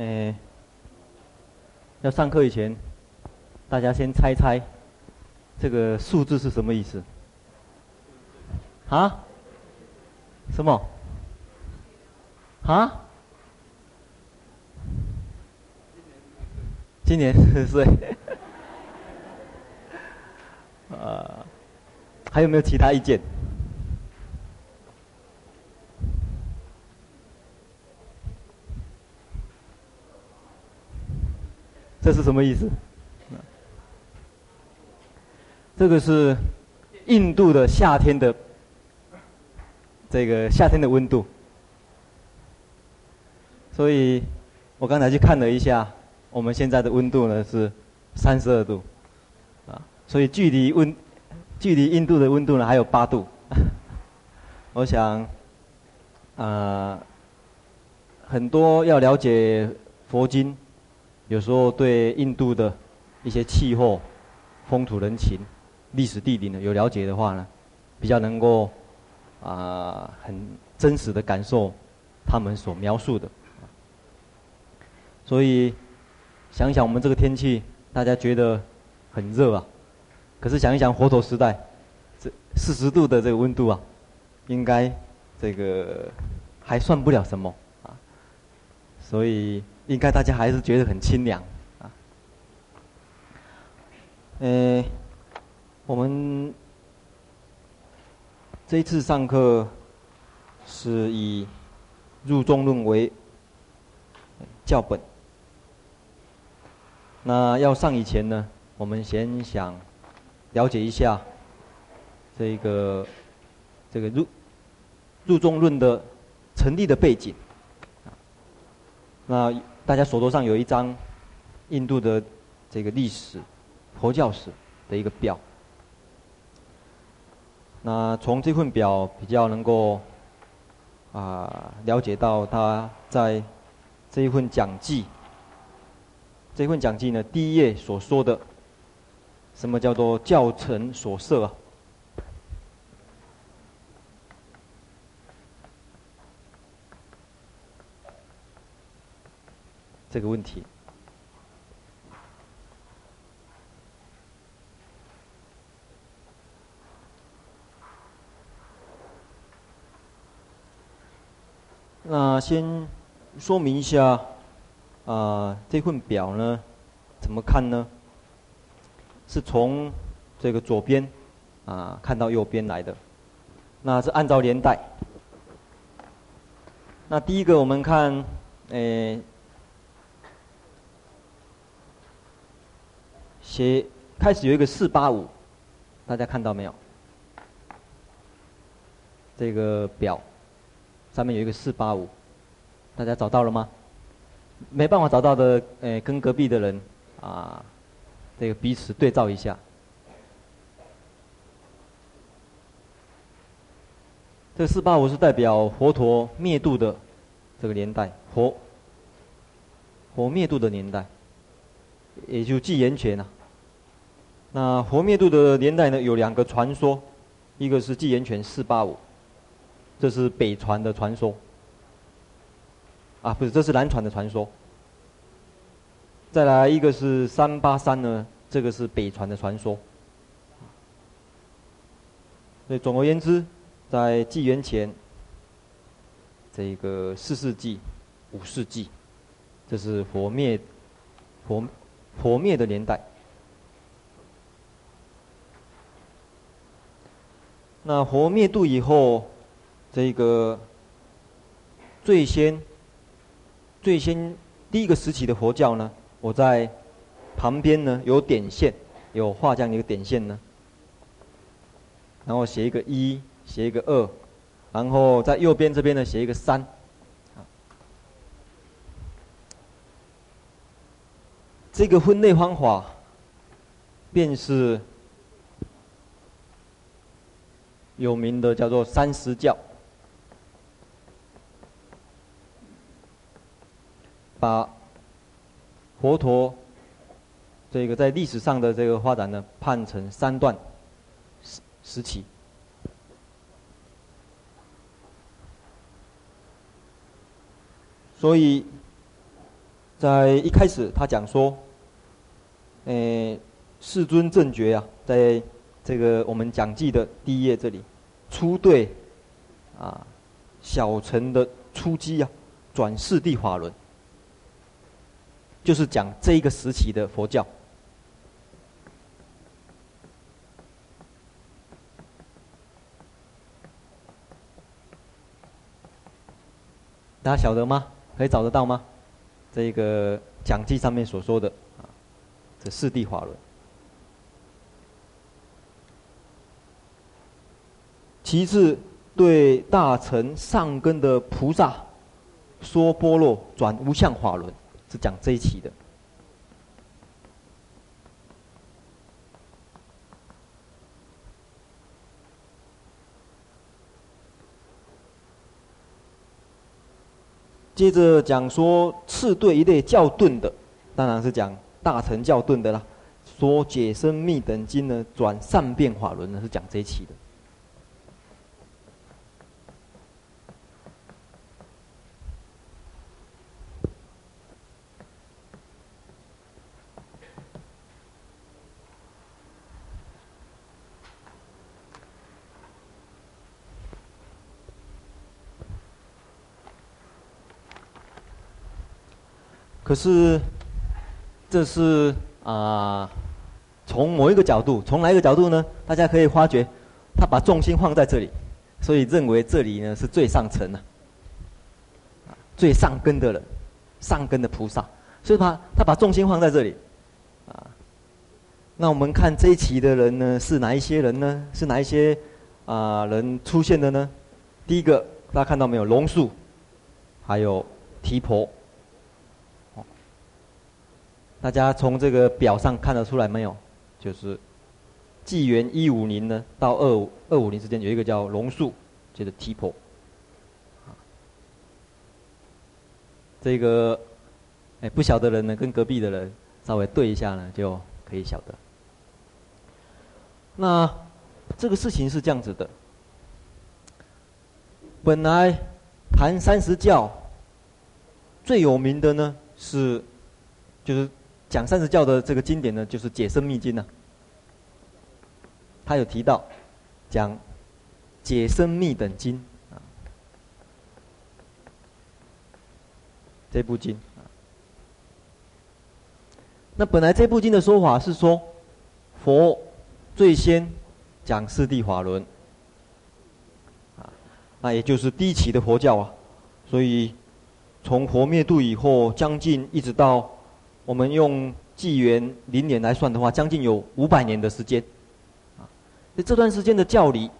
诶，要上课以前，大家先猜猜，这个数字是什么意思？啊？什么？啊？今年四十岁。呃，还有没有其他意见？这是什么意思？这个是印度的夏天的这个夏天的温度。所以，我刚才去看了一下，我们现在的温度呢是三十二度，啊，所以距离温距离印度的温度呢还有八度。我想，啊，很多要了解佛经。有时候对印度的一些气候、风土人情、历史地理呢有了解的话呢，比较能够啊很真实的感受他们所描述的。所以想想我们这个天气，大家觉得很热啊。可是想一想佛陀时代，这四十度的这个温度啊，应该这个还算不了什么啊。所以。应该大家还是觉得很清凉，啊，呃，我们这一次上课是以入中论为教本。那要上以前呢，我们先想了解一下这个这个入入中论的成立的背景，那。大家手头上有一张印度的这个历史、佛教史的一个表。那从这份表比较能够啊了解到他在这一份讲记，这份讲记呢，第一页所说的什么叫做教程所设啊？这个问题，那先说明一下，啊、呃，这份表呢，怎么看呢？是从这个左边啊、看到右边来的，那是按照年代。那第一个我们看，诶。写开始有一个四八五，大家看到没有？这个表上面有一个四八五，大家找到了吗？没办法找到的，诶，跟隔壁的人啊，这个彼此对照一下。这四八五是代表佛陀灭度的这个年代，佛佛灭度的年代，也就纪元前啊。那佛灭度的年代呢，有两个传说，一个是纪元前四八五，这是北传的传说。啊，不是，这是南传的传说。再来一个是三八三呢，这个是北传的传说。所以总而言之，在纪元前这个四世纪、五世纪，这是佛灭佛佛灭的年代。那佛灭度以后，这个最先、最先第一个时期的佛教呢，我在旁边呢有点线，有画这样一个点线呢，然后写一个一，写一个二，然后在右边这边呢写一个三，这个分类方法便是。有名的叫做三十教，把佛陀这个在历史上的这个发展呢，判成三段时时期。所以在一开始他讲说，诶，世尊正觉啊，在这个我们讲记的第一页这里，初对啊小乘的初机啊，转四地法轮，就是讲这一个时期的佛教。大家晓得吗？可以找得到吗？这个讲记上面所说的啊，这四谛法轮。其次，对大乘上根的菩萨说波若转无相法轮，是讲这一期的。接着讲说次对一类较顿的，当然是讲大乘较顿的啦。说解深密等经呢，转善变法轮呢，是讲这一期的。可是，这是啊，从某一个角度，从哪一个角度呢？大家可以发觉，他把重心放在这里，所以认为这里呢是最上层的，最上根的人，上根的菩萨，所以他他把重心放在这里，啊，那我们看这一期的人呢，是哪一些人呢？是哪一些啊人出现的呢？第一个，大家看到没有？龙树，还有提婆。大家从这个表上看得出来没有？就是纪元一五零呢到二五二五零之间有一个叫龙树，就是提婆。这个哎不晓得人呢，跟隔壁的人稍微对一下呢，就可以晓得。那这个事情是这样子的，本来谈三十教最有名的呢是就是。讲三十教的这个经典呢，就是《解深密经》呢。他有提到讲《解深密等经》啊，这部经。那本来这部经的说法是说，佛最先讲四谛法轮啊，那也就是第一期的佛教啊。所以从佛灭度以后，将近一直到。我们用纪元零年来算的话，将近有五百年的时间，啊，这段时间的教理，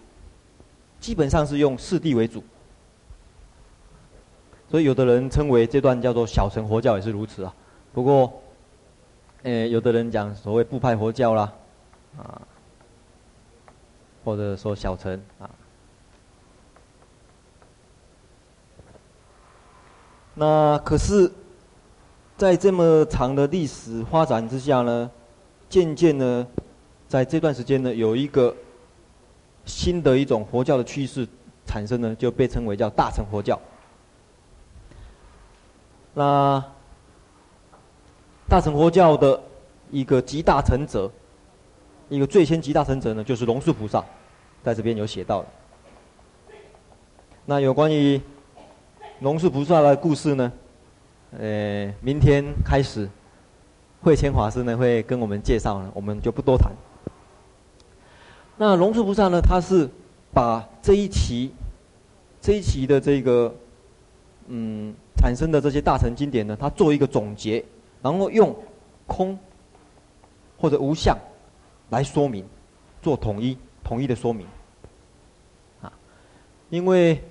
基本上是用四谛为主，所以有的人称为这段叫做小乘佛教也是如此啊。不过，诶，有的人讲所谓部派佛教啦，啊，或者说小乘啊，那可是。在这么长的历史发展之下呢，渐渐呢，在这段时间呢，有一个新的一种佛教的趋势产生呢，就被称为叫大乘佛教。那大乘佛教的一个集大成者，一个最先集大成者呢，就是龙树菩萨，在这边有写到的。那有关于龙树菩萨的故事呢？呃，明天开始，慧谦法师呢会跟我们介绍呢，我们就不多谈。那龙树菩萨呢，他是把这一期、这一期的这个嗯产生的这些大乘经典呢，他做一个总结，然后用空或者无相来说明，做统一、统一的说明。啊，因为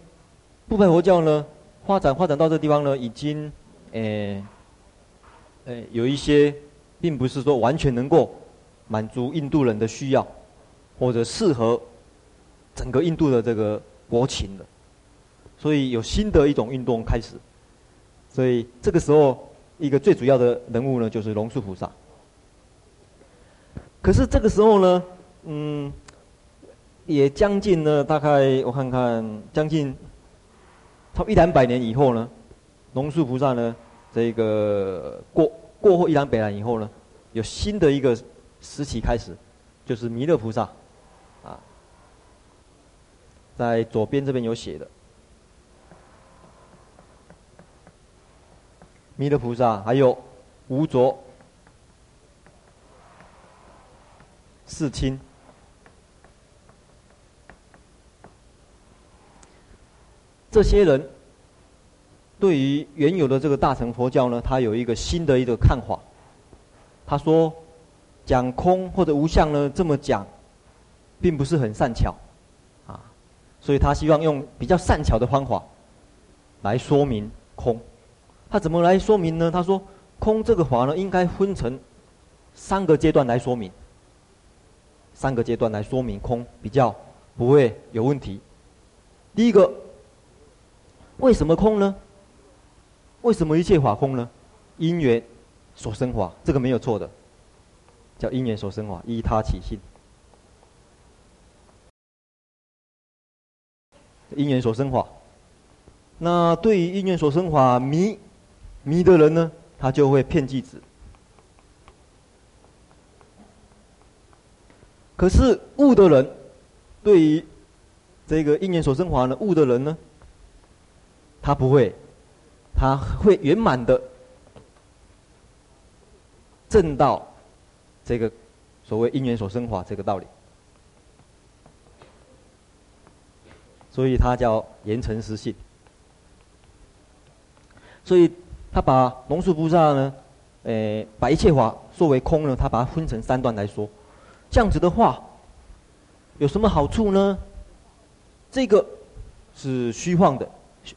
部分佛教呢发展发展到这个地方呢，已经。诶，诶，有一些，并不是说完全能够满足印度人的需要，或者适合整个印度的这个国情的，所以有新的一种运动开始。所以这个时候，一个最主要的人物呢，就是龙树菩萨。可是这个时候呢，嗯，也将近呢，大概我看看，将近超一两百年以后呢。龙树菩萨呢，这个过过后伊朗北兰以后呢，有新的一个时期开始，就是弥勒菩萨，啊，在左边这边有写的，弥勒菩萨还有无着、世亲，这些人。对于原有的这个大乘佛教呢，他有一个新的一个看法。他说，讲空或者无相呢，这么讲，并不是很善巧，啊，所以他希望用比较善巧的方法，来说明空。他怎么来说明呢？他说，空这个法呢，应该分成三个阶段来说明。三个阶段来说明空，比较不会有问题。第一个，为什么空呢？为什么一切法空呢？因缘所生法，这个没有错的，叫因缘所生法，依他起性。因缘所生法，那对于因缘所生法迷迷的人呢，他就会骗句子。可是悟的人，对于这个因缘所生法呢，悟的人呢，他不会。他会圆满的证到这个所谓因缘所生法这个道理，所以他叫言诚实信。所以他把龙树菩萨呢，诶，把一切法说为空呢，他把它分成三段来说。这样子的话，有什么好处呢？这个是虚幻的，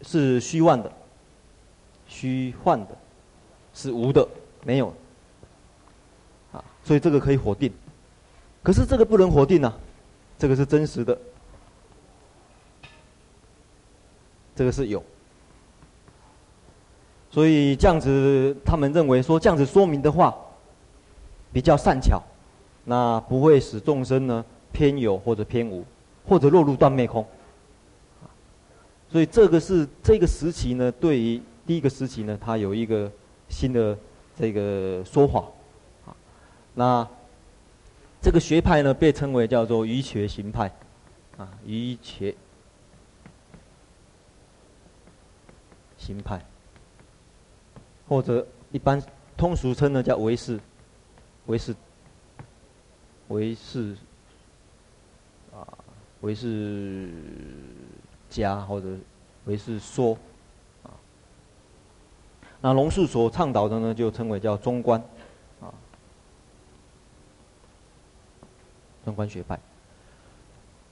是虚幻的。虚幻的，是无的，没有，啊，所以这个可以否定，可是这个不能否定啊，这个是真实的，这个是有，所以这样子，他们认为说这样子说明的话，比较善巧，那不会使众生呢偏有或者偏无，或者落入断灭空，所以这个是这个时期呢，对于。第一个时期呢，它有一个新的这个说法，啊，那这个学派呢被称为叫做瑜伽行派，啊，瑜伽行派，或者一般通俗称呢叫唯识，唯识，唯识，啊，唯识家或者唯识说。那龙树所倡导的呢，就称为叫中观，啊，中观学派。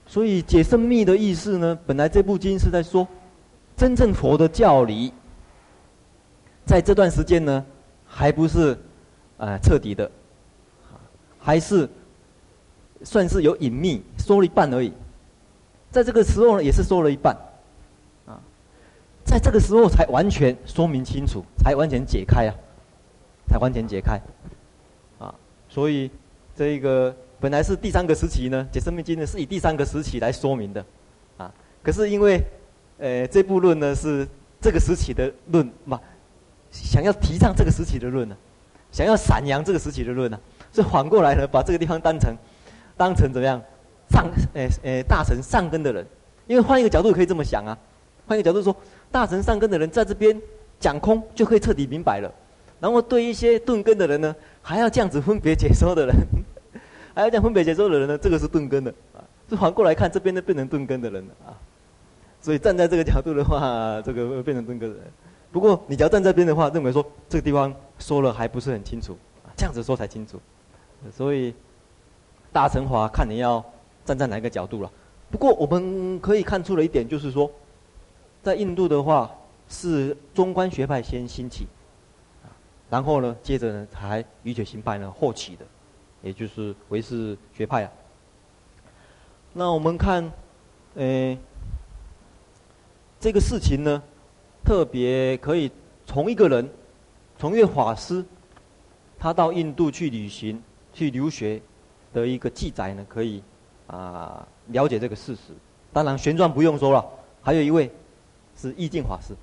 所以解深密的意思呢，本来这部经是在说，真正佛的教理，在这段时间呢，还不是啊彻底的，还是算是有隐秘，说了一半而已。在这个时候呢，也是说了一半。在这个时候才完全说明清楚，才完全解开啊，才完全解开，啊，所以这一个本来是第三个时期呢，解生命经呢是以第三个时期来说明的，啊，可是因为，呃，这部论呢是这个时期的论嘛，想要提倡这个时期的论呢，想要散扬这个时期的论呢，是反过来呢把这个地方当成，当成怎么样上，呃呃大乘上根的人，因为换一个角度可以这么想啊，换一个角度说。大乘上根的人在这边讲空就可以彻底明白了，然后对一些顿根的人呢，还要这样子分别解说的人，还要这样分别解说的人呢，这个是顿根的啊。这反过来看，这边呢变成顿根的人了啊。所以站在这个角度的话，这个会变成顿根的人。不过你只要站这边的话，认为说这个地方说了还不是很清楚，这样子说才清楚。所以大乘法看你要站在哪个角度了。不过我们可以看出了一点，就是说。在印度的话，是中观学派先兴起，然后呢，接着呢，才瑜伽行派呢后起的，也就是唯识学派啊。那我们看，诶，这个事情呢，特别可以从一个人，从一个法师，他到印度去旅行、去留学的一个记载呢，可以啊了解这个事实。当然，玄奘不用说了，还有一位。是义净法师。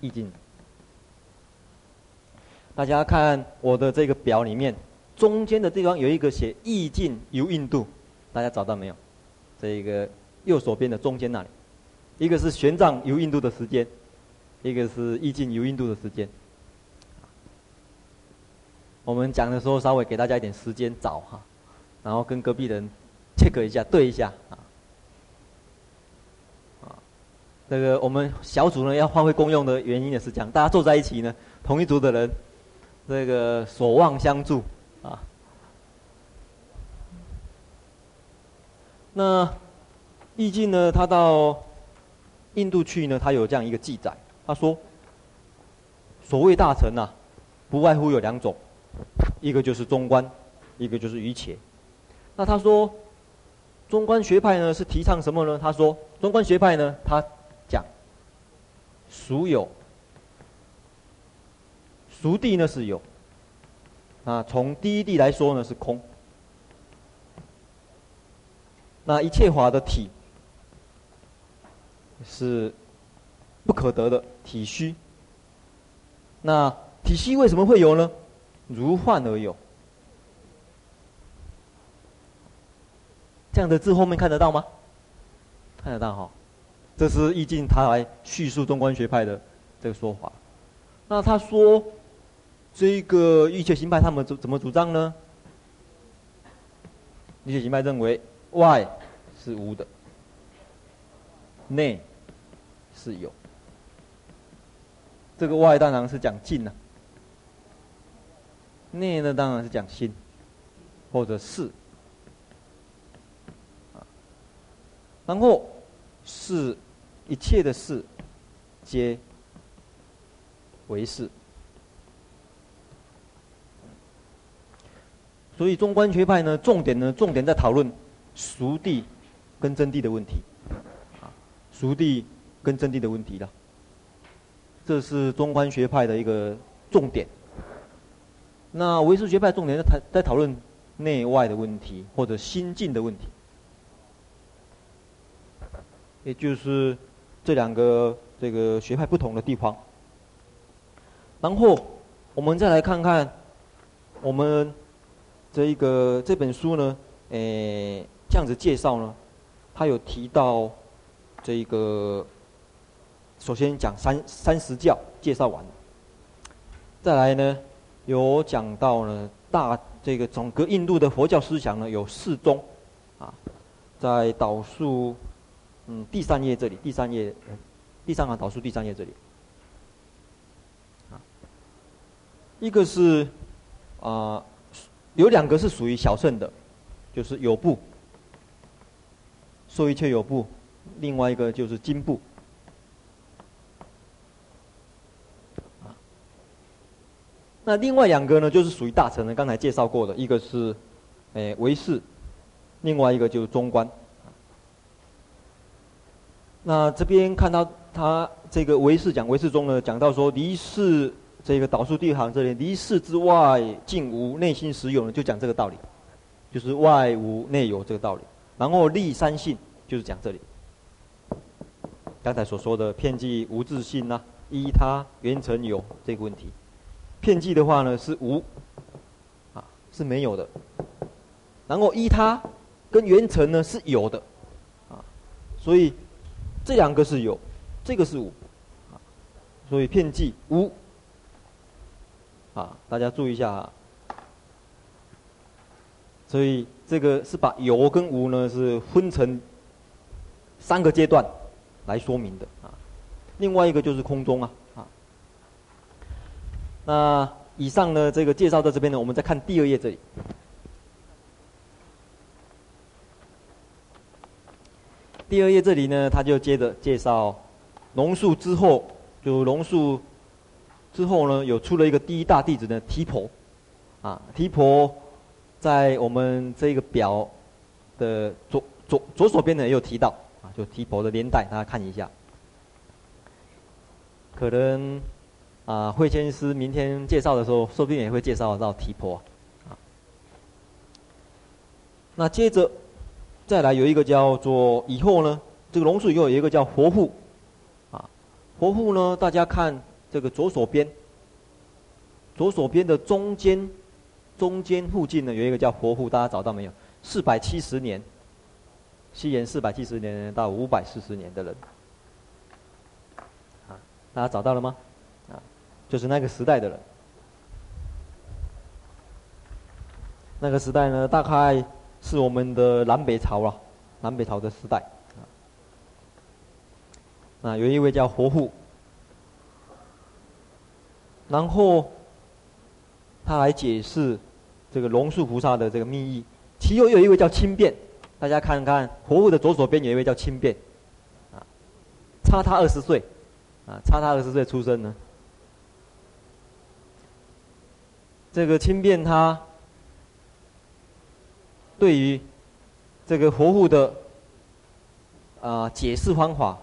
义境。大家看我的这个表里面，中间的地方有一个写义境由印度，大家找到没有？这一个右手边的中间那里，一个是玄奘游印度的时间，一个是义境由印度的时间。我们讲的时候稍微给大家一点时间找哈，然后跟隔壁人 check 一下对一下。啊，这个我们小组呢要发挥功用的原因也是讲，大家坐在一起呢，同一组的人，这个守望相助啊。那义境呢？他到印度去呢，他有这样一个记载。他说：“所谓大乘啊，不外乎有两种，一个就是中观，一个就是瑜伽。那他说，中观学派呢是提倡什么呢？他说，中观学派呢，他讲俗有，俗地呢是有。啊，从第一地来说呢是空。”那一切法的体是不可得的体虚。那体虚为什么会有呢？如幻而有。这样的字后面看得到吗？看得到哈。这是易经他来叙述中观学派的这个说法。那他说这个瑜伽行派他们怎怎么主张呢？瑜伽行派认为外。是无的，内是有。这个外当然是讲境了，内呢当然是讲心，或者事。然后是一切的事，皆为事。所以中观学派呢，重点呢，重点在讨论熟地。跟真谛的问题，啊，熟地跟真谛的问题了，这是中观学派的一个重点。那唯识学派重点在谈在讨论内外的问题，或者心境的问题，也就是这两个这个学派不同的地方。然后我们再来看看我们这一个这本书呢，诶，这样子介绍呢。他有提到这一个，首先讲三三十教介绍完，再来呢有讲到呢大这个整个印度的佛教思想呢有四宗，啊，在导数嗯第三页这里第三页，第三行导数第三页这里，啊，一个是啊有两个是属于小乘的，就是有部。说一切有部，另外一个就是经部。那另外两个呢，就是属于大臣的，刚才介绍过的，一个是，诶唯识，另外一个就是中观。那这边看到他这个唯识讲唯识中呢，讲到说离世这个导数第一行这里，离世之外尽无，内心实有呢，就讲这个道理，就是外无内有这个道理。然后立三性就是讲这里，刚才所说的片计无自性呐、啊，依他缘成有这个问题，片计的话呢是无，啊是没有的，然后依他跟缘成呢是有的，啊，所以这两个是有，这个是无，所以片剂无，啊大家注意一下啊。所以这个是把有跟无呢是分成三个阶段来说明的啊。另外一个就是空中啊啊。那以上呢这个介绍到这边呢，我们再看第二页这里。第二页这里呢，他就接着介绍龙树之后，就龙树之后呢，有出了一个第一大弟子的提婆啊，提婆。在我们这个表的左左左手边呢，也有提到啊，就提婆的年代，大家看一下。可能啊，慧谦师明天介绍的时候，说不定也会介绍到提婆啊。那接着再来有一个叫做以后呢，这个龙树以后有一个叫活护啊，活护呢，大家看这个左手边，左手边的中间，中间附近呢有一个叫活护，大家找到没有？四百七十年，西元四百七十年到五百四十年的人，啊，大家找到了吗？啊，就是那个时代的人。那个时代呢，大概是我们的南北朝了，南北朝的时代。啊，有一位叫活护，然后他来解释这个龙树菩萨的这个密意。其右有一位叫轻辩，大家看看活护的左手边有一位叫轻辩，啊，差他二十岁，啊，差他二十岁出生呢。这个轻辩他对于这个活护的啊解释方法。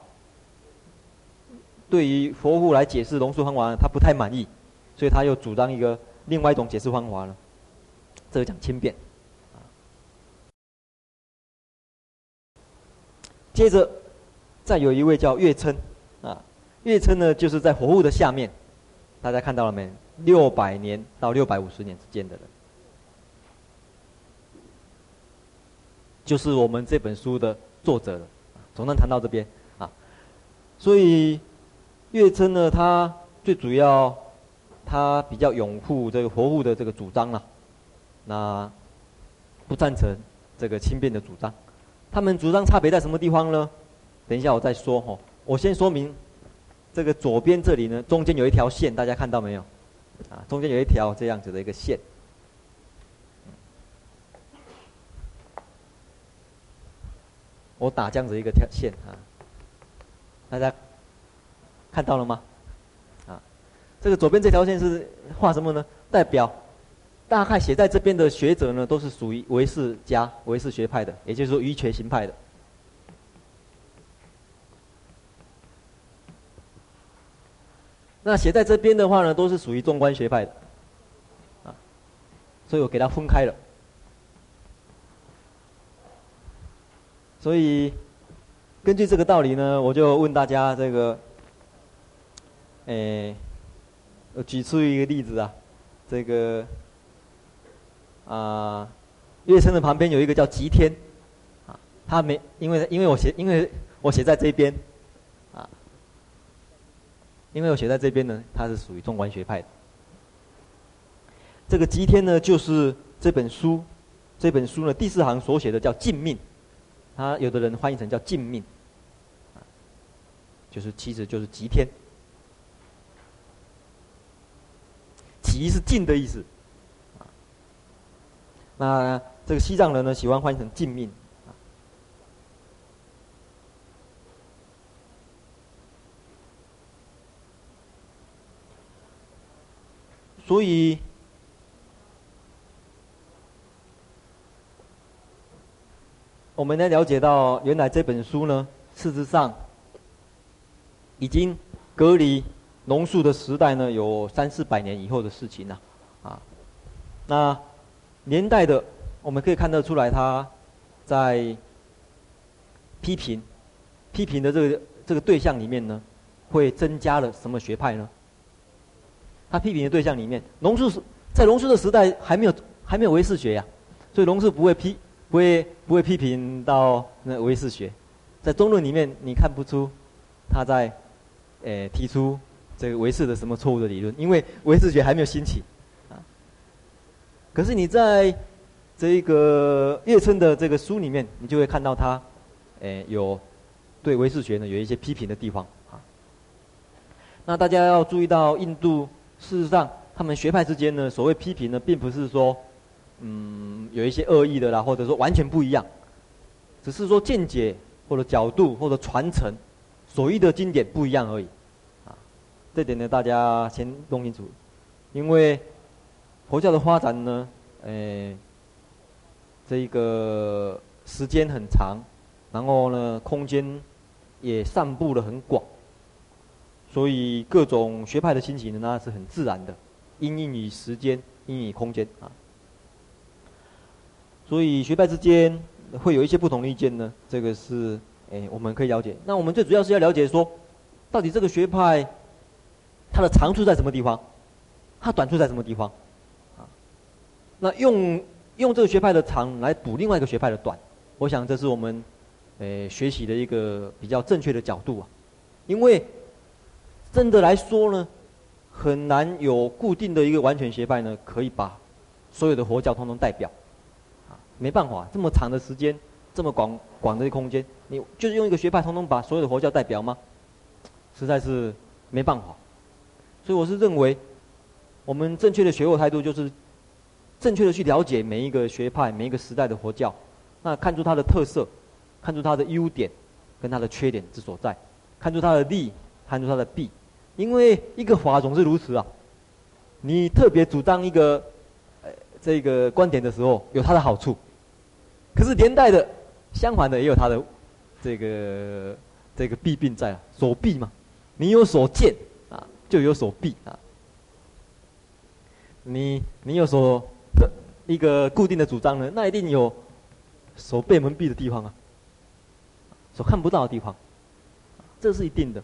对于活护来解释龙树方法，他不太满意，所以他又主张一个另外一种解释方法了。这个讲清辩。接着，再有一位叫月称，啊，月称呢就是在活护的下面，大家看到了没？六百年到六百五十年之间的人，就是我们这本书的作者了。总算谈到这边啊，所以。月称呢，他最主要，他比较拥护这个活护的这个主张了，那不赞成这个轻便的主张。他们主张差别在什么地方呢？等一下我再说哈。我先说明，这个左边这里呢，中间有一条线，大家看到没有？啊，中间有一条这样子的一个线。我打这样子一个条线啊，大家。看到了吗？啊，这个左边这条线是画什么呢？代表大概写在这边的学者呢，都是属于唯识家、唯识学派的，也就是说瑜伽行派的。那写在这边的话呢，都是属于中观学派的，啊，所以我给它分开了。所以根据这个道理呢，我就问大家这个。诶，我举出一个例子啊，这个啊，月称的旁边有一个叫吉天，啊，他没因为因为我写因为我写在这边，啊，因为我写在这边呢，他是属于中观学派的。这个吉天呢，就是这本书这本书呢第四行所写的叫净命，他有的人翻译成叫净命，就是其实就是吉天。吉是净的意思，那这个西藏人呢喜欢翻译成净命，所以我们呢了解到，原来这本书呢，事实上已经隔离。农树的时代呢，有三四百年以后的事情了，啊，那年代的我们可以看得出来，他在批评批评的这个这个对象里面呢，会增加了什么学派呢？他批评的对象里面，龙树在农树的时代还没有还没有唯识学呀，所以农树不会批不会不会批评到那唯识学，在中论里面你看不出他在诶、提出。这个唯识的什么错误的理论？因为唯识学还没有兴起，啊。可是你在这个月称的这个书里面，你就会看到他，诶，有对唯识学呢有一些批评的地方啊。那大家要注意到，印度事实上他们学派之间呢，所谓批评呢，并不是说，嗯，有一些恶意的啦，或者说完全不一样，只是说见解或者角度或者传承所依的经典不一样而已。啊这点呢，大家先弄清楚，因为佛教的发展呢，诶，这个时间很长，然后呢，空间也散布得很广，所以各种学派的兴起呢，那是很自然的，因应于时间，因应于空间啊。所以学派之间会有一些不同的意见呢，这个是诶我们可以了解。那我们最主要是要了解说，到底这个学派。它的长处在什么地方，它短处在什么地方，啊，那用用这个学派的长来补另外一个学派的短，我想这是我们，诶学习的一个比较正确的角度啊，因为真的来说呢，很难有固定的一个完全学派呢，可以把所有的佛教通通代表，没办法，这么长的时间，这么广广的空间，你就是用一个学派通通把所有的佛教代表吗？实在是没办法，所以我是认为，我们正确的学佛态度就是，正确的去了解每一个学派、每一个时代的佛教，那看出它的特色，看出它的优点，跟它的缺点之所在，看出它的利，看出它的弊，因为一个法总是如此啊，你特别主张一个，呃，这个观点的时候，有它的好处，可是连带的，相反的也有它的，这个这个弊病在啊，所弊嘛。你有所见啊，就有所避啊。你你有所一个固定的主张呢，那一定有所被蒙蔽的地方啊，所看不到的地方，这是一定的。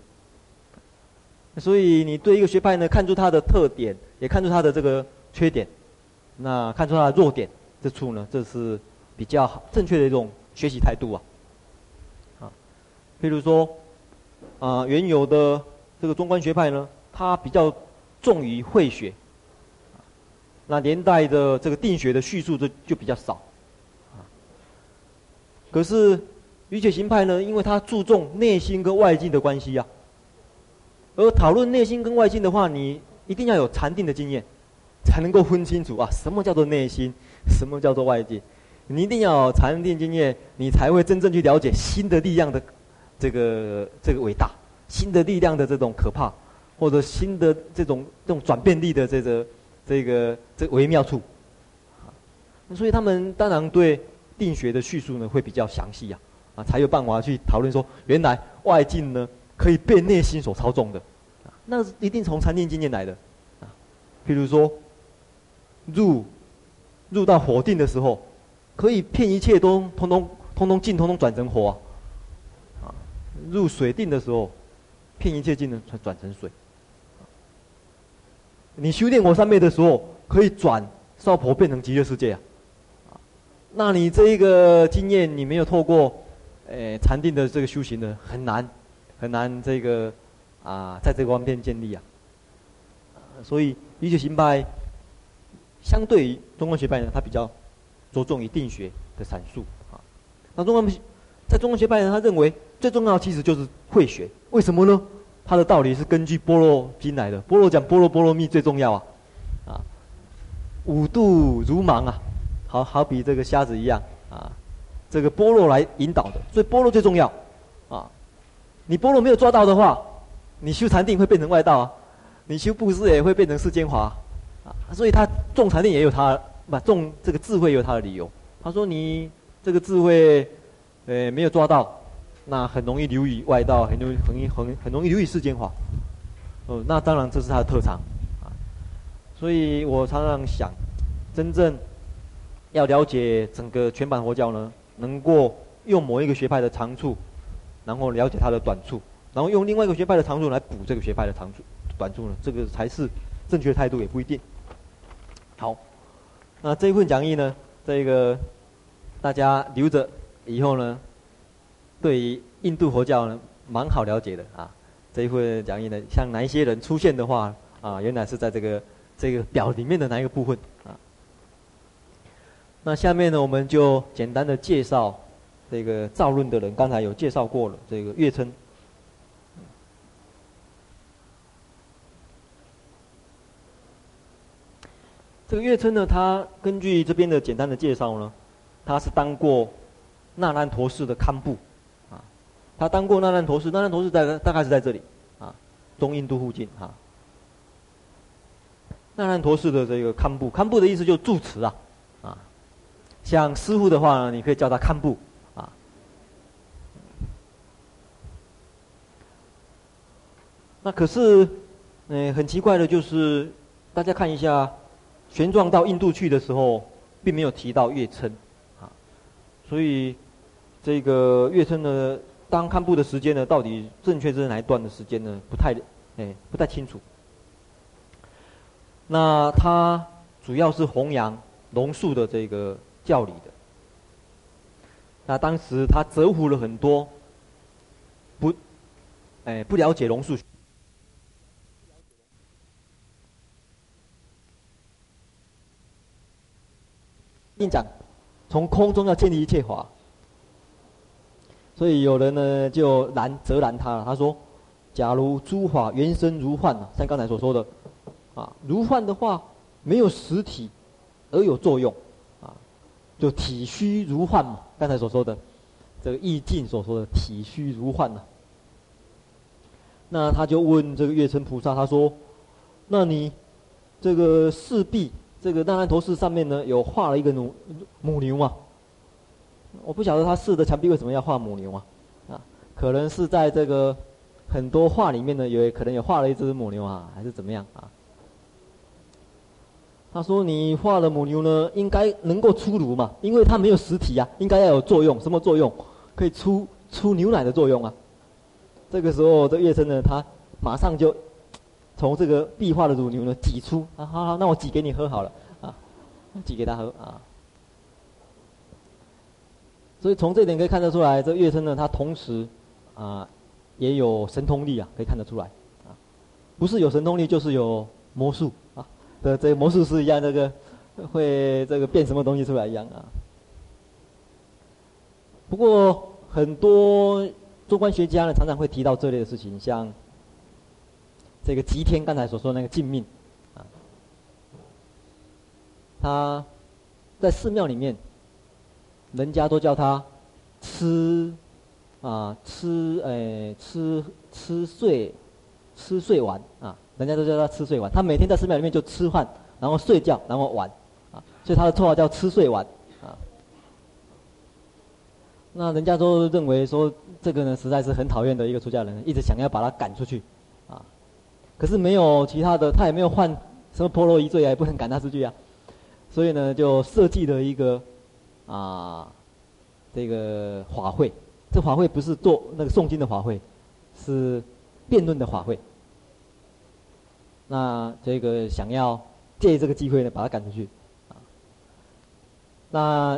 所以你对一个学派呢，看出它的特点，也看出它的这个缺点，那看出它的弱点之处呢，这是比较好正确的一种学习态度啊。啊，譬如说。啊，原有的这个中观学派呢，它比较重于慧学，那年代的这个定学的叙述就就比较少，啊。可是瑜伽行派呢，因为它注重内心跟外境的关系啊，而讨论内心跟外境的话，你一定要有禅定的经验，才能够分清楚啊，什么叫做内心，什么叫做外境，你一定要禅定经验，你才会真正去了解心的力量的。这个这个伟大，新的力量的这种可怕，或者新的这种这种转变力的这个这个这个微妙处，所以他们当然对定学的叙述呢会比较详细呀，啊，才有办法去讨论说，原来外境呢可以被内心所操纵的，那一定从禅定经验来的，啊，譬如说入入到火定的时候，可以骗一切都通通通通进通通转成火啊。入水定的时候，骗一切境能转转成水。你修炼火三昧的时候，可以转少婆变成极乐世界啊。那你这一个经验，你没有透过，诶、呃、禅定的这个修行呢，很难很难这个啊，在这个方面建立啊。所以瑜伽行派相对于中国学派呢，它比较着重于定学的阐述啊。那中观在中观学派呢，他认为。最重要其实就是慧学，为什么呢？他的道理是根据般若经来的。般若讲般若波罗蜜最重要啊，啊，五度如盲啊，好好比这个瞎子一样啊，这个般若来引导的，所以般若最重要啊。你般若没有抓到的话，你修禅定会变成外道啊，你修布施也会变成世间华啊。所以他重禅定也有他，不重这个智慧有他的理由。他说你这个智慧，呃，没有抓到。那很容易流于外道，很容易很很很容易流于世间法，哦，那当然这是他的特长，啊，所以我常常想，真正要了解整个全盘佛教呢，能够用某一个学派的长处，然后了解它的短处，然后用另外一个学派的长处来补这个学派的长处短处呢，这个才是正确的态度，也不一定。好，那这一份讲义呢，这个大家留着以后呢。对于印度佛教呢，蛮好了解的啊。这一份讲义呢，像哪一些人出现的话啊，原来是在这个这个表里面的哪一个部分啊？那下面呢，我们就简单的介绍这个造论的人，刚才有介绍过了。这个月称，这个月称呢，他根据这边的简单的介绍呢，他是当过那烂陀寺的堪布。啊他当过那烂陀寺，那烂陀寺在大概是在这里，啊，东印度附近哈。那烂陀寺的这个堪布，堪布的意思就是住持啊，啊，像师父的话呢，你可以叫他堪布，啊。那可是，嗯、很奇怪的就是，大家看一下，玄奘到印度去的时候，并没有提到月称，啊，所以这个月称呢。当堪布的时间呢，到底正确是哪一段的时间呢？不太，哎，不太清楚。那他主要是弘扬龙树的这个教理的。那当时他折服了很多不，哎，不了解龙树。跟你讲，从空中要建立一切法，所以有人呢就拦责拦他了。他说：“假如诸法原生如幻啊，像刚才所说的，啊，如幻的话，没有实体而有作用，啊，就体虚如幻嘛。刚才所说的，这个意境所说的体虚如幻呢、那他就问这个月称菩萨，他说：那你这个四壁。”这个那烂陀寺上面呢，有画了一个母母牛嘛？我不晓得他寺的墙壁为什么要画母牛啊？啊，可能是在这个很多画里面呢，有可能也画了一只母牛啊，还是怎么样啊？他说：“你画的母牛呢，应该能够出炉嘛，因为它没有实体啊，应该要有作用，什么作用？可以出出牛奶的作用啊。”这个时候，这月生呢，他马上就。从这个壁画的乳牛呢挤出啊，好好，那我挤给你喝好了啊，挤给他喝啊。所以从这点可以看得出来，这月生呢，他同时啊也有神通力啊，可以看得出来啊，不是有神通力就是有魔术啊的这魔术师一样，这个会这个变什么东西出来一样啊。不过很多中观学家呢，常常会提到这类的事情，像。这个吉天刚才所说的那个净命，啊，他在寺庙里面，人家都叫他吃，啊吃哎吃吃睡，吃睡玩啊，人家都叫他吃睡玩。他每天在寺庙里面就吃饭，然后睡觉，然后玩，啊，所以他的绰号叫吃睡玩，啊。那人家都认为说这个呢，实在是很讨厌的一个出家人，一直想要把他赶出去。可是没有其他的，他也没有犯什么婆罗夷罪啊，也不能赶他出去啊。所以呢，就设计了一个啊，这个法会。这法会不是做那个诵经的法会，是辩论的法会。那这个想要借这个机会呢，把他赶出去啊。那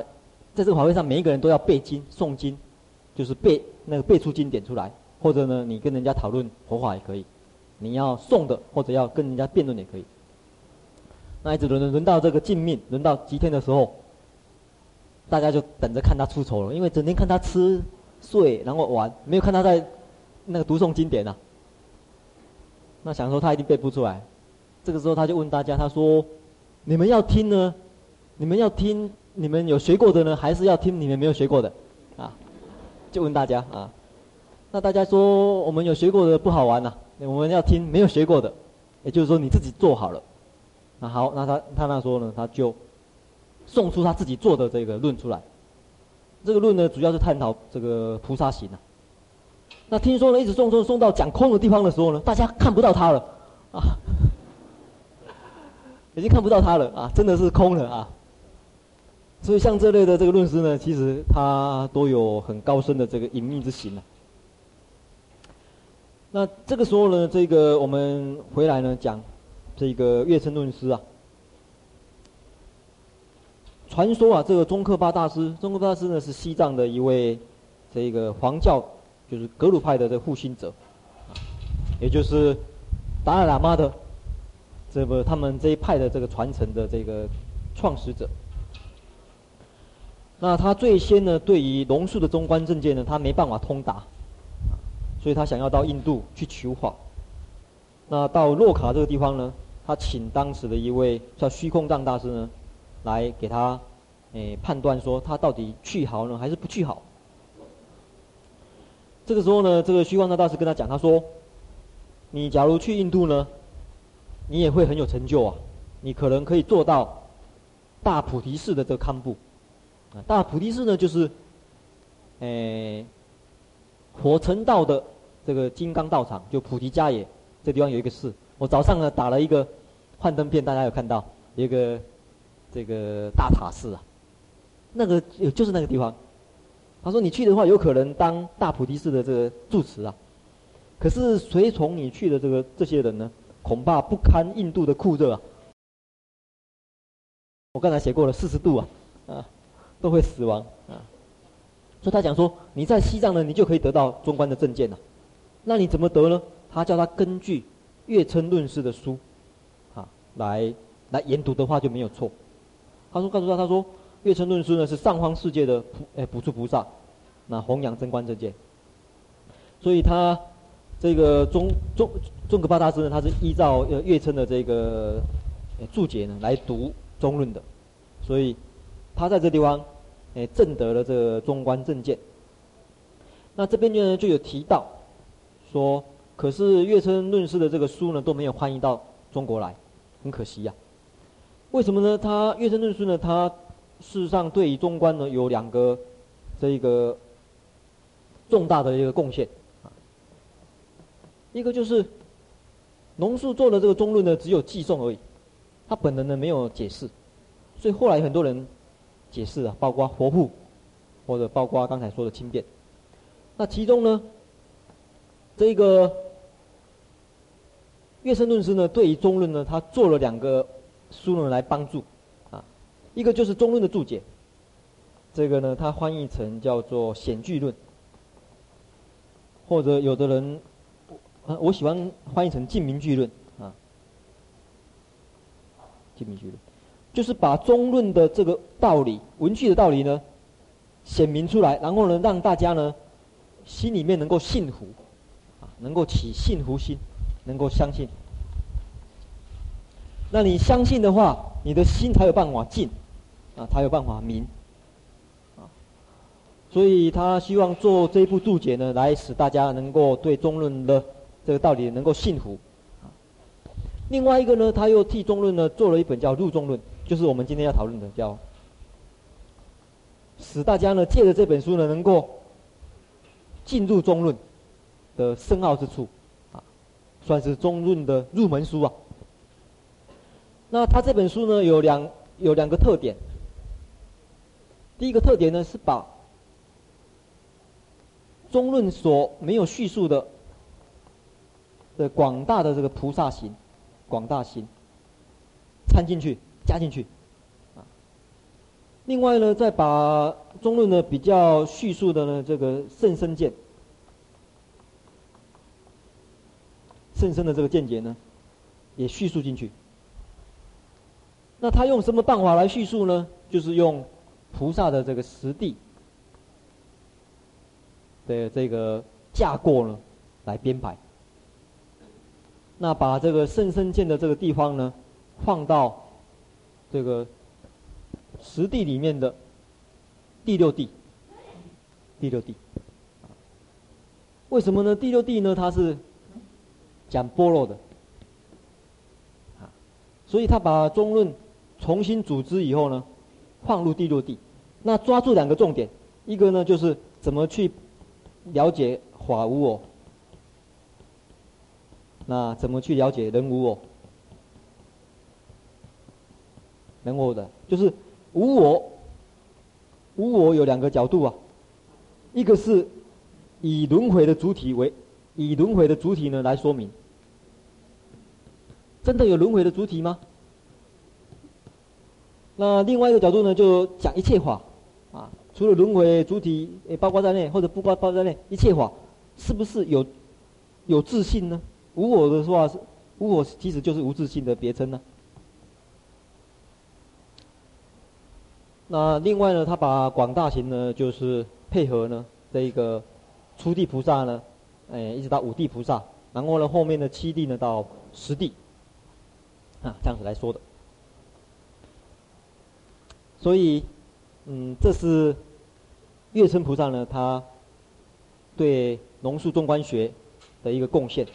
在这个法会上，每一个人都要背经诵经，就是背那个背出经典出来，或者呢，你跟人家讨论佛法也可以。你要送的，或者要跟人家辩论也可以。那一直轮轮轮到这个净命，轮到吉天的时候，大家就等着看他出丑了，因为整天看他吃睡，然后玩，没有看他在那个读诵经典啊。那想说他一定背不出来，这个时候他就问大家，他说：“你们要听呢？你们要听？你们有学过的呢，还是要听你们没有学过的？”啊，就问大家啊。那大家说我们有学过的不好玩呐、我们要听没有学过的，也就是说你自己做好了。那好，那他他那时候呢，他就送出他自己做的这个论出来。这个论呢，主要是探讨这个菩萨行啊。那听说呢，一直送送送到讲空的地方的时候呢，大家看不到他了啊，已经看不到他了啊，真的是空了啊。所以像这类的这个论师呢，其实他都有很高深的这个隐秘之行啊。那这个时候呢，这个我们回来呢讲这个月称论师啊。传说啊，这个宗喀巴大师，宗喀巴大师呢是西藏的一位这个黄教，就是格鲁派的这个护心者，也就是达赖喇嘛的这个他们这一派的这个传承的这个创始者。那他最先呢，对于龙树的中观正见呢，他没办法通达。所以他想要到印度去求法，那到洛卡这个地方呢，他请当时的一位叫虚空藏大师呢，来给他，诶、判断说他到底去好呢还是不去好。这个时候呢，这个虚空藏大师跟他讲，他说：“你假如去印度呢，你也会很有成就啊，你可能可以做到大菩提寺的这个堪布，啊，大菩提寺呢就是，诶、欸，火成道的。”这个金刚道场就菩提迦耶，这地方有一个寺。我早上呢打了一个幻灯片，大家有看到一个这个大塔寺啊，那个就是那个地方。他说你去的话，有可能当大菩提寺的这个住持啊。可是随从你去的这个这些人呢，恐怕不堪印度的酷热啊。我刚才写过了四十度啊，啊，都会死亡啊。所以他讲说，你在西藏呢，你就可以得到中观的证件了。那你怎么得呢？他叫他根据月称论师的书，啊，来来研读的话就没有错。他说告诉他，他说月称论师呢是上方世界的普诶补处菩萨，那弘扬真观正见。所以他这个中中宗喀巴大师呢，他是依照呃月称的这个注解呢来读中论的，所以他在这地方。哎，证得了这个中观正见。那这边呢就有提到，说，可是月称论师的这个书呢都没有翻译到中国来，很可惜呀、为什么呢？他月称论师呢，他事实上对于中观呢有两个这一个重大的一个贡献啊。一个就是龙树做的这个中论呢只有记诵而已，他本人呢没有解释，所以后来很多人。解释啊，包括佛护，或者包括刚才说的轻便。那其中呢，这个月称论师呢，对于中论呢，他做了两个书呢来帮助啊。一个就是中论的注解，这个呢，他翻译成叫做显句论，或者有的人，啊，我喜欢翻译成净明句论啊，净明句论。就是把中论的这个道理、文句的道理呢，显明出来，然后呢，让大家呢，心里面能够信服，能够起信服心，能够相信。那你相信的话，你的心才有办法静，啊，才有办法明，啊，所以他希望做这一部注解呢，来使大家能够对中论的这个道理能够信服。啊，另外一个呢，他又替中论呢做了一本叫《入中论》。就是我们今天要讨论的，叫使大家呢借着这本书呢，能够进入中论的深奥之处，啊，算是中论的入门书啊。那他这本书呢，有两有两个特点。第一个特点呢，是把中论所没有叙述的的广大的这个菩萨行、广大行掺进去。加进去，啊，另外呢，再把中论呢比较叙述的呢这个甚深见，甚深的这个见解呢，也叙述进去。那他用什么办法来叙述呢？就是用菩萨的这个实地的这个架构呢来编排。那把这个甚深见的这个地方呢放到。这个十地里面的第六地，第六地，为什么呢？第六地呢，它是讲波若的，啊，所以他把中论重新组织以后呢，放入第六地，那抓住两个重点，一个呢就是怎么去了解法无我，那怎么去了解人无我？人我的就是无我，无我有两个角度啊，一个是以轮回的主体为以轮回的主体呢来说明，真的有轮回的主体吗？那另外一个角度呢，就讲一切法啊，除了轮回主体也包括在内，或者不包括在内，一切法是不是有有自信呢？无我的话是无我，其实就是无自信的别称呢。那另外呢，他把广大行呢，就是配合呢这一个初地菩萨呢，哎，一直到五地菩萨，然后呢后面的七地呢到十地，啊，这样子来说的。所以，嗯，这是月称菩萨呢，他对龙树中观学的一个贡献。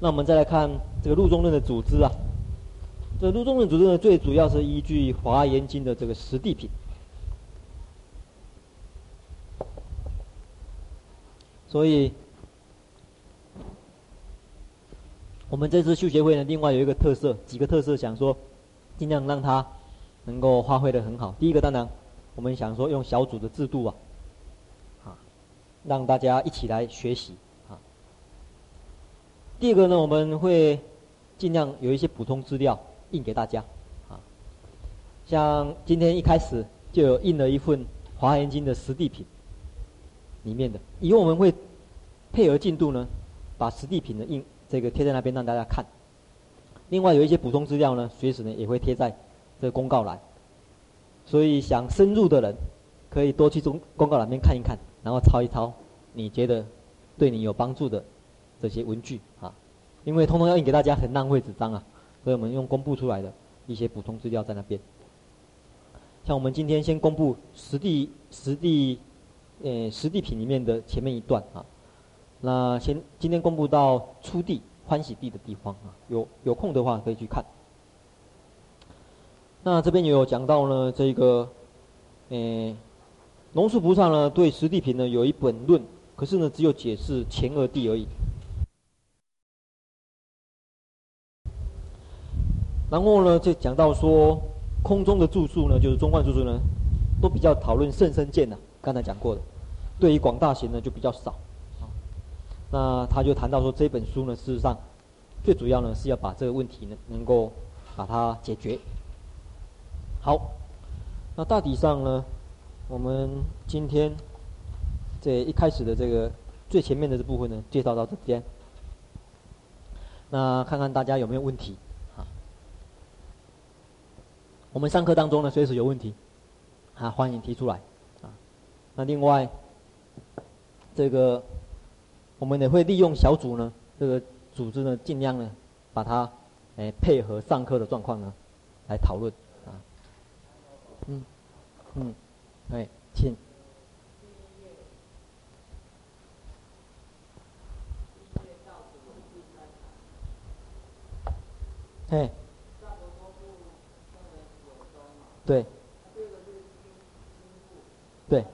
那我们再来看这个入中论的组织啊。这入中论组织呢，最主要是依据《华严经》的这个十地品，所以，我们这次修学会呢，另外有一个特色，几个特色，想说尽量让它能够发挥的很好。第一个，当然，我们想说用小组的制度啊，啊，让大家一起来学习啊。第二个呢，我们会尽量有一些补充资料。印给大家，啊，像今天一开始就有印了一份《华严经》的实地品，里面的，以后我们会配合进度呢，把实地品的印这个贴在那边让大家看。另外有一些补充资料呢，随时呢也会贴在这公告栏，所以想深入的人，可以多去中公告栏边看一看，然后抄一抄，你觉得对你有帮助的这些文具啊，因为通通要印给大家，很浪费纸张啊，所以我们用公布出来的一些补充资料在那边。像我们今天先公布实地实地，呃实地品里面的前面一段啊，那先今天公布到初地。欢喜地的地方啊，有有空的话可以去看。那这边也有讲到呢，这个，诶，龙树菩萨呢对实地品呢有一本论，可是呢只有解释前二地而已。然后呢就讲到说，空中的住宿呢，就是中观住宿呢，都比较讨论甚深见呐，刚才讲过的，对于广大行呢就比较少。那他就谈到说，这本书呢，事实上最主要呢是要把这个问题呢能够把它解决。好，那大体上呢，我们今天这一开始的这个最前面的这部分呢，介绍到这边。那看看大家有没有问题啊？我们上课当中呢，随时有问题啊，欢迎提出来啊。那另外这个。我们也会利用小组呢，这个组织呢，尽量呢，把它，哎配合上课的状况呢，来讨论啊。嗯，嗯，哎，请。哎。对。对。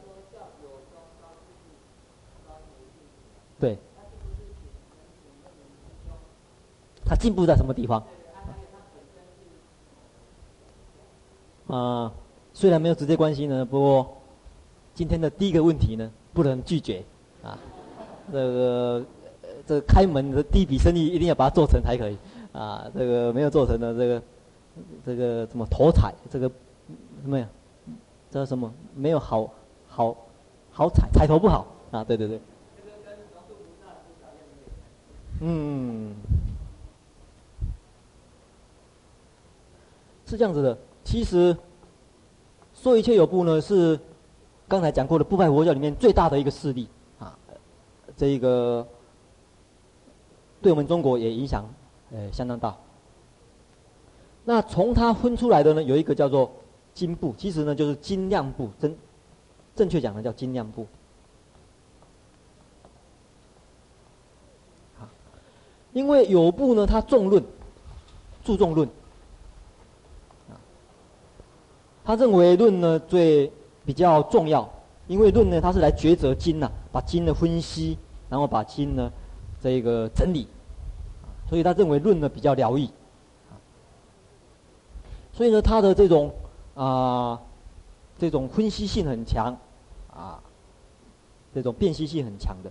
对，他进步在什么地方？啊，虽然没有直接关系呢，不过今天的第一个问题呢，不能拒绝啊。这个这个开门的第一笔生意一定要把它做成才可以啊。这个没有做成的，这个这个什么头彩，这个什么呀？这什么没有好好好彩彩头不好啊？对对对。嗯，是这样子的。其实说一切有部呢，是刚才讲过的部派佛教里面最大的一个势力啊。这一个对我们中国也影响呃相当大。那从它分出来的呢，有一个叫做经部，其实呢就是经量部，正正确讲的叫经量部。因为有部呢，他重论，注重论，他认为论呢最比较重要，因为论呢他是来抉择经呐，把经的分析，然后把经呢这个整理，所以他认为论呢比较疗愈，所以呢他的这种啊、这种分析性很强，啊这种辨析性很强的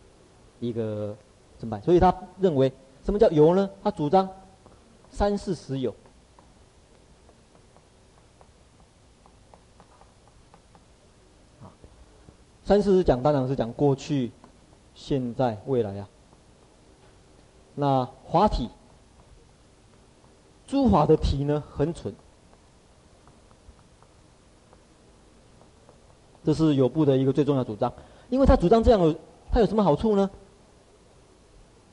一个怎么办？所以他认为。什么叫有呢？他主张三世实有。三世是讲，当然是讲过去、现在、未来啊。那华体，诸法的体呢，很蠢。这是有部的一个最重要主张，因为他主张这样，他有什么好处呢？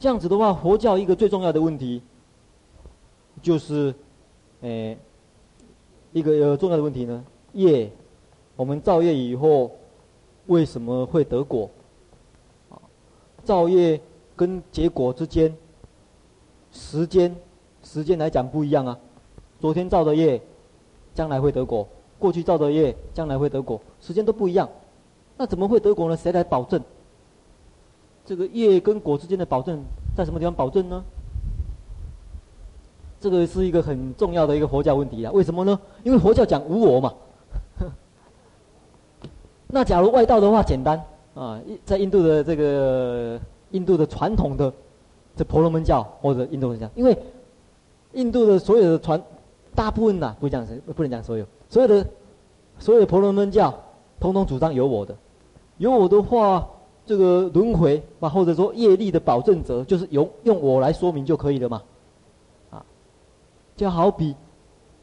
这样子的话，佛教一个最重要的问题，就是，诶，一个呃重要的问题呢，业，我们造业以后，为什么会得果？造业跟结果之间，时间，时间来讲不一样啊。昨天造的业，将来会得果；过去造的业，将来会得果，时间都不一样。那怎么会得果呢？谁来保证？这个业跟果之间的保证在什么地方保证呢？这个是一个很重要的一个佛教问题啊！为什么呢？因为佛教讲无我嘛。那假如外道的话，简单啊，在印度的这个印度的传统的这婆罗门教或者印度人教，因为印度的所有的传大部分呐、不讲谁不能讲所有，所有的所有婆罗门教，统统主张有我的，有我的话，这个轮回啊，或者说业力的保证者，就是用用我来说明就可以了嘛，啊，就好比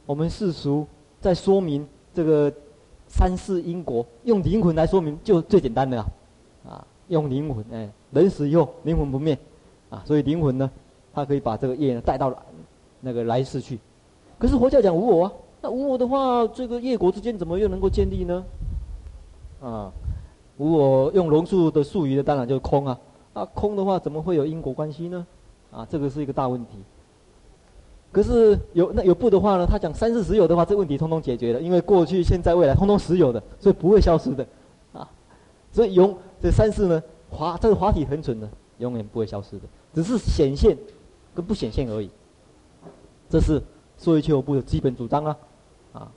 我们世俗在说明这个三世因果，用灵魂来说明就最简单的啊，啊，用灵魂，哎，人死以后灵魂不灭，啊，所以灵魂呢，它可以把这个业呢带到那个来世去。可是佛教讲无我啊，那无我的话，这个业果之间怎么又能够建立呢？啊，如果用龙树的术语呢，当然就是空啊。啊，空的话怎么会有因果关系呢？啊，这个是一个大问题。可是有那有不的话呢，他讲三世实有的话，这问题通通解决了，因为过去、现在、未来通通实有的，所以不会消失的。啊，所以永这三世呢，华这个华体很准的，永远不会消失的，只是显现跟不显现而已。这是。所以，求部的基本主张啊，啊，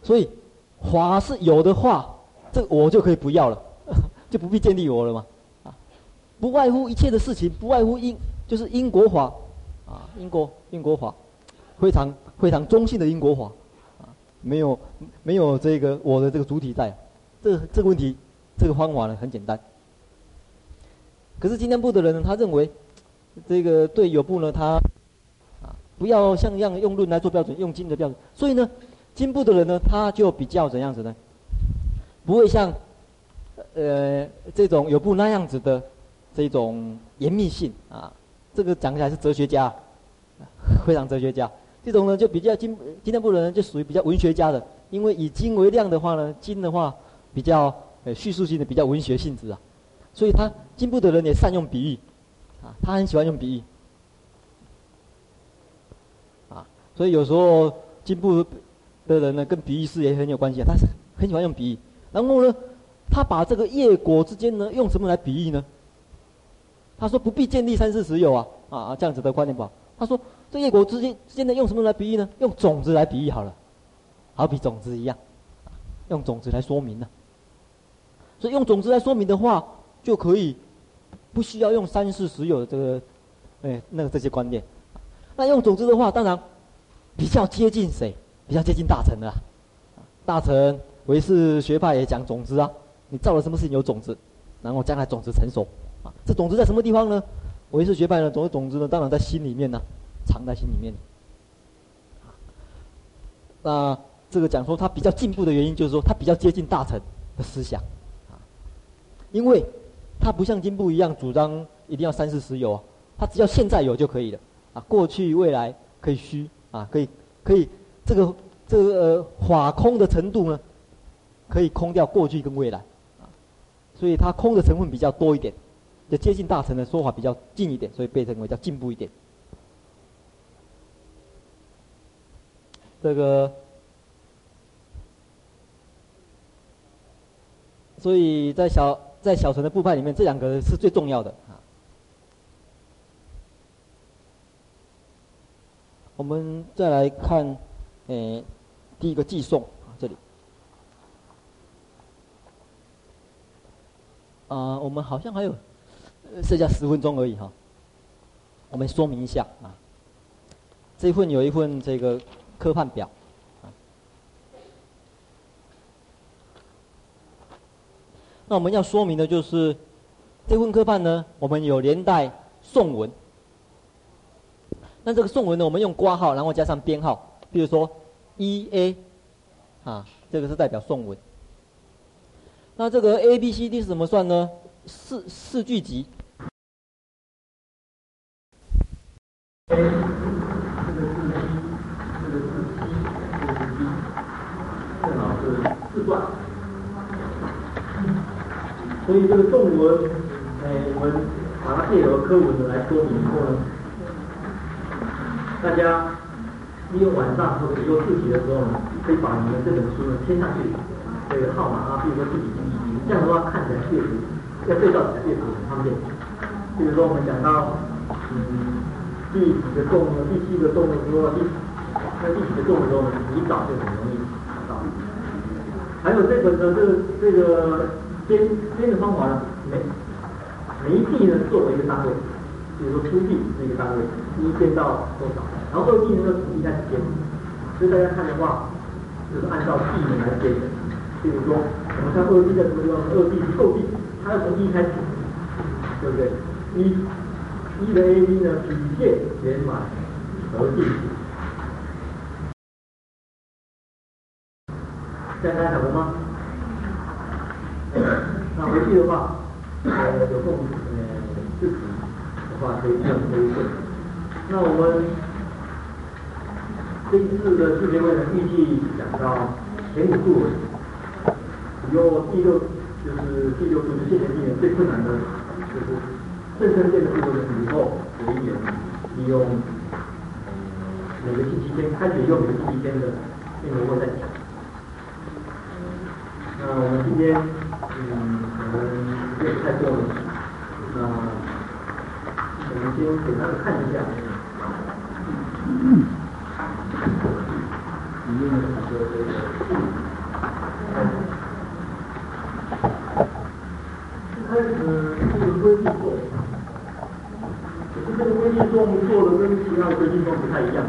所以华是有的话，这我就可以不要了，就不必建立我了嘛，啊，不外乎一切的事情，不外乎因，就是因果法，啊，因果因果法，非常非常中性的因果法，啊，没有没有这个我的这个主体在，这、这个问题，这个方法呢很简单。可是今天部的人呢，他认为这个对有部呢，他啊。不要像样用论来做标准，用经的标准。所以呢，经部的人呢，他就比较怎样子呢？不会像，呃，这种有部那样子的这种严密性啊。这个讲起来是哲学家，非常哲学家。这种呢，就比较经经典部的人就属于比较文学家的，因为以经为量的话呢，经的话比较呃叙述性的，比较文学性质啊。所以他经部的人也善用比喻，啊，他很喜欢用比喻。啊所以有时候经部的人呢，跟比喻师也很有关系啊。他是很喜欢用比喻，然后呢，他把这个业果之间呢，用什么来比喻呢？他说不必建立三世十有啊，啊啊这样子的观念吧。他说这业果之间之间呢，用什么来比喻呢？用种子来比喻好了，好比种子一样，用种子来说明呢。所以用种子来说明的话，就可以不需要用三世十有这个，哎，那个这些观念。那用种子的话，当然。比较接近谁？比较接近大臣的，大臣唯识学派也讲种子啊。你造了什么事情有种子，然后将来种子成熟，啊，这种子在什么地方呢？唯识学派呢，种子种子呢，当然在心里面呢，藏在心里面。那这个讲说他比较进步的原因，就是说他比较接近大乘的思想，啊，因为他不像进步一样主张一定要三世实有啊，他只要现在有就可以了，啊，过去未来可以虚。啊，可以，可以，这个这个呃法空的程度呢，可以空掉过去跟未来，啊，所以它空的成分比较多一点，就接近大乘的说法比较近一点，所以被称为叫进步一点。这个，所以在小在小乘的部派里面，这两个是最重要的啊。我们再来看，诶、第一个偈颂啊，这里，啊、呃，我们好像还有剩下十分钟而已哈，我们说明一下啊，这份有一份这个科判表，那我们要说明的就是这份科判呢，我们有连带送文。那这个送文呢，我们用挂号，然后加上编号，比如说一 A，啊，这个是代表送文。那这个 A B C D 是怎么算呢？四四句集。A 这个是 B，这个是 C，这个是 D，正好是四段。所以这个颂文，哎，我们把它借由科文的来说明以后呢。大家利用晚上或者以后自习的时候呢，可以把你们这本书呢贴上去，这个号码啊，比如说第几第几集，这样的话看起来阅读要对照起来阅读很方便。比如说我们讲到嗯第几个颂呢，第七个颂的时候，第那第几个颂的时候呢，你找就很容易找到。还有这本的这个这个编编的方法呢，每每一地呢作为一个单位，比如说出地那个单位，一编到多少，然后二地呢，从地开始迁，所以大家看的话，就是按照地名来编的。比如说，我们看二地在什么地方？二地是构地，它要从一开始，对不对？一一的 A B 呢，体现圆满而定。现在大家晓得吗？那回去的话，呃，有空呃自己的话可以这样可以问。那我们这一次的世界会呢，预计讲到前五度，有第六就是第六就是现前地面最困难的，就是正声电的部分的以后有一点利用每个星期天开学用每个星期天的内容会再讲。那我们今天，嗯，可能时间不太多了，那我们先简单的看一下，嗯，里面的这个这个，开始做，可是这个规定做做的跟其他的规定都不太一样，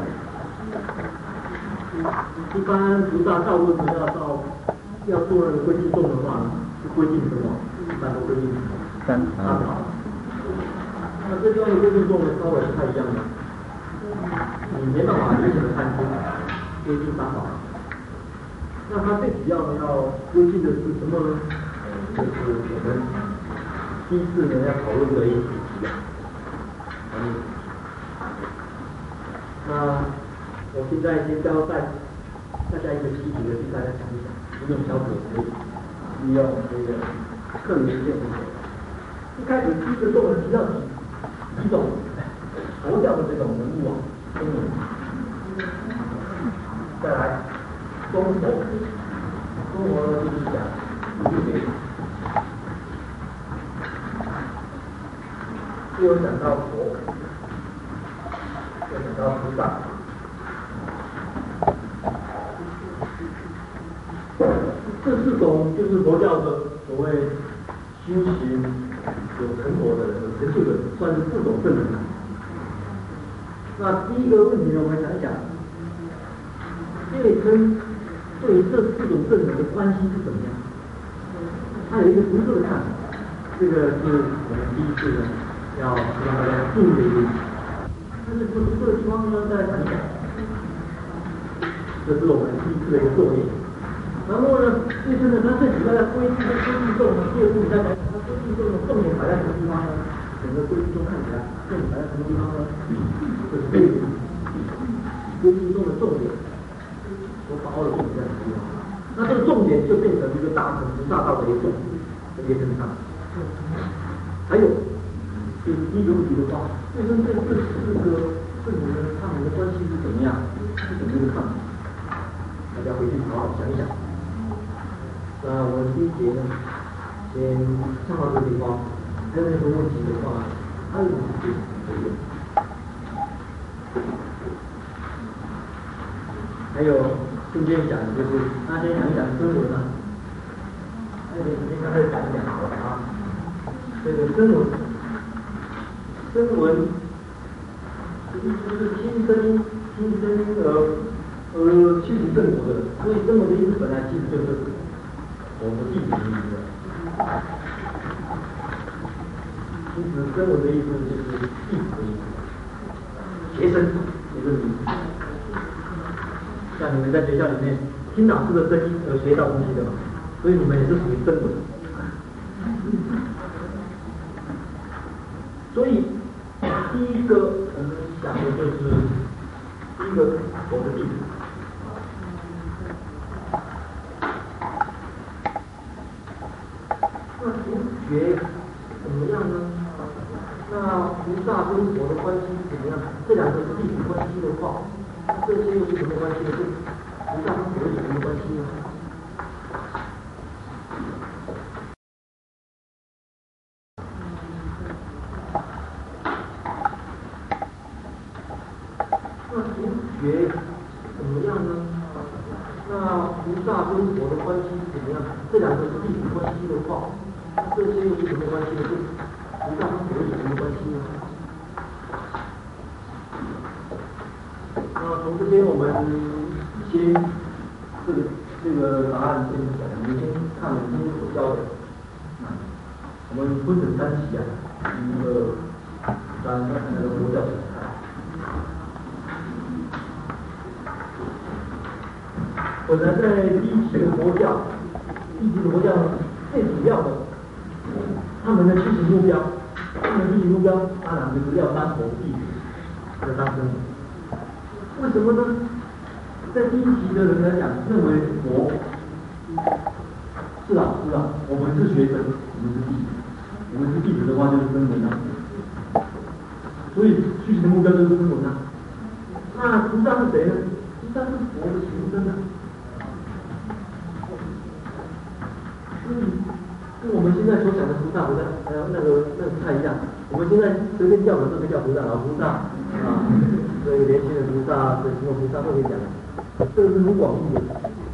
一般菩萨道路只要到。要做那个归敬颂的话，是规定什么？一般都规定三三宝。那这地方的归敬颂呢，稍微不太一样的。你没办法明显的看出归敬三宝。那它最主要的要规定的是什么呢？就是我们第四呢要讨论的一个主题。那我现在先交代大家一个习题的，请大家想一想。用小组可以利用这个课余时间。一开始第一个作文提到几几种佛教的这种人物啊，中文。再来中国，中国就是讲五戒，又想到佛，又想到菩萨。这四种就是佛教的所谓修行有成果的人，有成就的人，算是四种圣人。那第一个问题呢，我们想一想，这跟对这四种圣人的关系是怎么样？他有一个独特的看法，这个是我们第一次呢要让大家注意的一个。但是这个独特的地方呢，大家想一想，这是我们第一次的一个作业。然后呢，就是呢，它最主要的规矩的规矩重呢，第二步再来讲，它规矩重的重点摆在什么地方呢？整个规矩重看起来重点摆在什么地方呢？就是规矩，规矩重的重点，我把握的重点在什么地方？那这个重点就变成一个大乘菩萨道的一个重点，这些身上。还有，一个问题的话，就是这这四个圣人他们的关系是怎么样？是怎么一个看法？大家回去好好想一想。那我们第一节呢，先上到这个地方，还有任何问题的话，还有问题可以。还有顺便讲的就是，大家先讲一讲声闻啊，还有时间再讲一讲好了啊。这个声闻，声闻，意思是听声音，听声音而而去证果的，所以声闻的意思本来其实就是。我们弟子的意思，其实声闻的意思就是弟子的意思，学生也是意思。像你们在学校里面听老师的声音而学到东西的嘛，所以你们也是属于声闻。现在随便叫的都可以叫菩萨，老菩萨啊，这个年轻的菩萨，这什么菩萨都可以讲。这个是很广义的。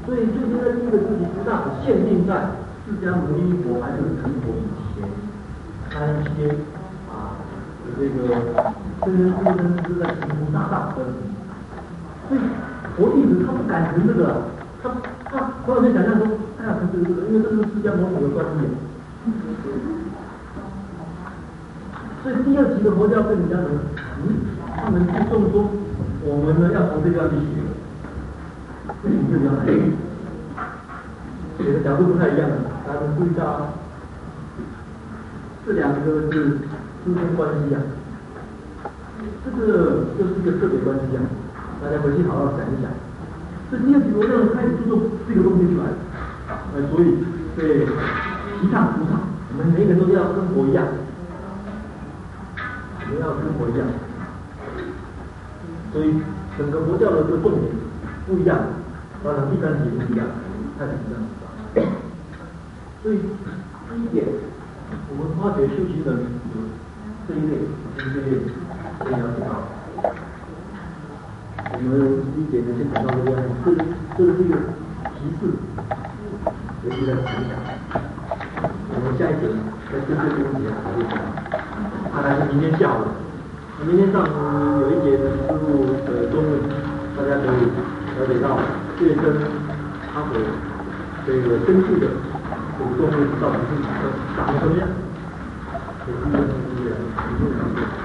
所以就现在第一个自己菩萨限定在释迦牟尼佛还没有成佛以前，他一些啊这个真真正正是在成菩萨道的。所以佛弟子他不敢成这个，他他突然间想象说。哎呀，不是这个，因为这是释迦牟尼的关系。所以第二期的佛教跟人家呢，嗯，他们注重说，我们呢要从这边去学，这里就比较难，学的角度不太一样的，大家注意到啊，这两个是师生关系啊，这个就是一个特别关系啊，大家回去好好想一想。这第二期佛教开始注重这个东西出来。啊，所以对提倡菩萨，我们每个人都要跟佛一样，我们要跟佛一样。所以整个佛教的这个重点不一样，当然第三节不一样，太紧张。所以第一点，我们发觉修行人有这一类，这一类，先了解到。我们一点呢，先讲到这边，这这是一个提示。学习的成长，我们下一节再针对这一节考虑一下。大概是明天下午，明天上午有一节的师傅的中文，大家可以了解到学生他所这个根据的这个中文到底是长什么样，这是一个很重要的。